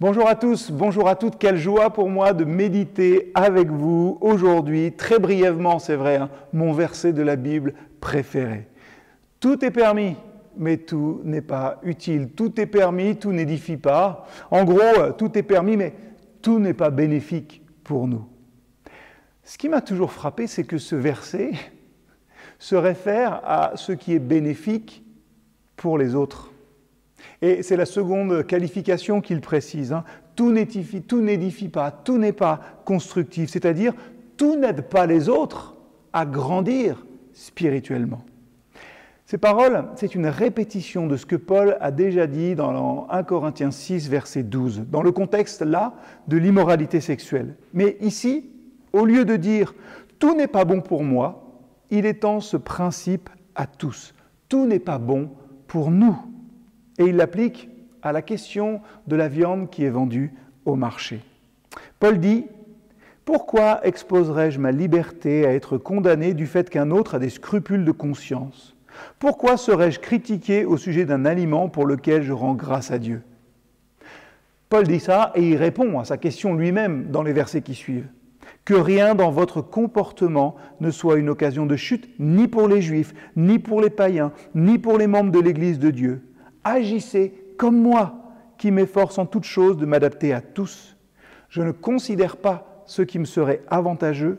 Bonjour à tous, bonjour à toutes. Quelle joie pour moi de méditer avec vous aujourd'hui, très brièvement, c'est vrai, hein, mon verset de la Bible préféré. Tout est permis, mais tout n'est pas utile. Tout est permis, tout n'édifie pas. En gros, euh, tout est permis, mais tout n'est pas bénéfique pour nous. Ce qui m'a toujours frappé, c'est que ce verset se réfère à ce qui est bénéfique pour les autres. Et c'est la seconde qualification qu'il précise. Hein. Tout n'édifie pas, tout n'est pas constructif, c'est-à-dire tout n'aide pas les autres à grandir spirituellement. Ces paroles, c'est une répétition de ce que Paul a déjà dit dans 1 Corinthiens 6, verset 12, dans le contexte là de l'immoralité sexuelle. Mais ici, au lieu de dire tout n'est pas bon pour moi, il étend ce principe à tous. Tout n'est pas bon pour nous. Et il l'applique à la question de la viande qui est vendue au marché. Paul dit, Pourquoi exposerais-je ma liberté à être condamné du fait qu'un autre a des scrupules de conscience? Pourquoi serais-je critiqué au sujet d'un aliment pour lequel je rends grâce à Dieu? Paul dit ça et il répond à sa question lui-même dans les versets qui suivent. Que rien dans votre comportement ne soit une occasion de chute, ni pour les juifs, ni pour les païens, ni pour les membres de l'Église de Dieu agissez comme moi, qui m'efforce en toute chose de m'adapter à tous. Je ne considère pas ce qui me serait avantageux,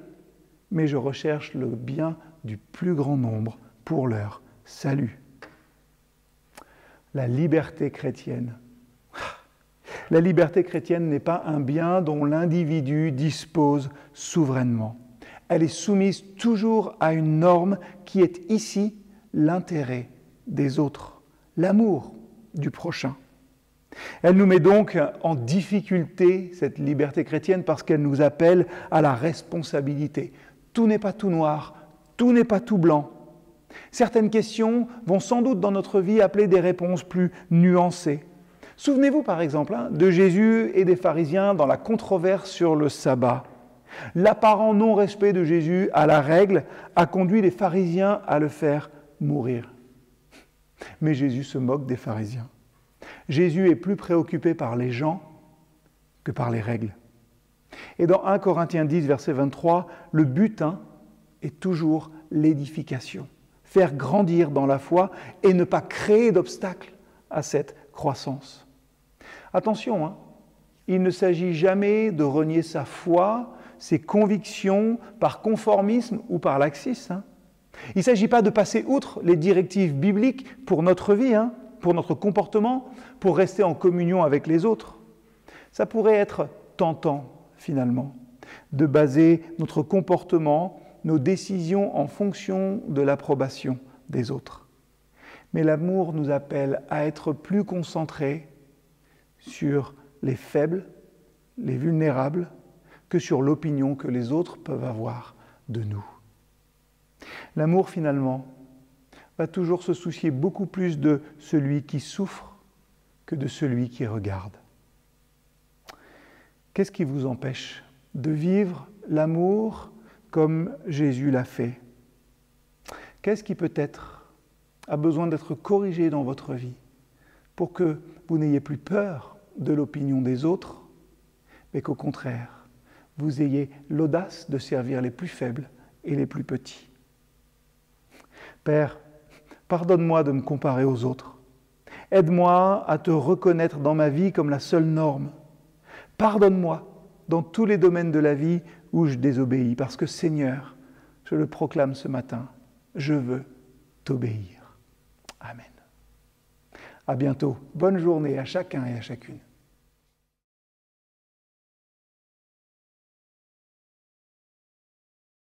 mais je recherche le bien du plus grand nombre pour leur salut. La liberté chrétienne. La liberté chrétienne n'est pas un bien dont l'individu dispose souverainement. Elle est soumise toujours à une norme qui est ici l'intérêt des autres l'amour du prochain. Elle nous met donc en difficulté, cette liberté chrétienne, parce qu'elle nous appelle à la responsabilité. Tout n'est pas tout noir, tout n'est pas tout blanc. Certaines questions vont sans doute dans notre vie appeler des réponses plus nuancées. Souvenez-vous par exemple hein, de Jésus et des pharisiens dans la controverse sur le sabbat. L'apparent non-respect de Jésus à la règle a conduit les pharisiens à le faire mourir. Mais Jésus se moque des pharisiens. Jésus est plus préoccupé par les gens que par les règles. Et dans 1 Corinthiens 10, verset 23, le but hein, est toujours l'édification, faire grandir dans la foi et ne pas créer d'obstacles à cette croissance. Attention, hein, il ne s'agit jamais de renier sa foi, ses convictions par conformisme ou par laxisme. Hein. Il ne s'agit pas de passer outre les directives bibliques pour notre vie, hein, pour notre comportement, pour rester en communion avec les autres. Ça pourrait être tentant, finalement, de baser notre comportement, nos décisions en fonction de l'approbation des autres. Mais l'amour nous appelle à être plus concentrés sur les faibles, les vulnérables, que sur l'opinion que les autres peuvent avoir de nous. L'amour, finalement, va toujours se soucier beaucoup plus de celui qui souffre que de celui qui regarde. Qu'est-ce qui vous empêche de vivre l'amour comme Jésus l'a fait? Qu'est-ce qui peut-être a besoin d'être corrigé dans votre vie pour que vous n'ayez plus peur de l'opinion des autres, mais qu'au contraire, vous ayez l'audace de servir les plus faibles et les plus petits? Père, pardonne-moi de me comparer aux autres. Aide-moi à te reconnaître dans ma vie comme la seule norme. Pardonne-moi dans tous les domaines de la vie où je désobéis, parce que Seigneur, je le proclame ce matin, je veux t'obéir. Amen. À bientôt. Bonne journée à chacun et à chacune.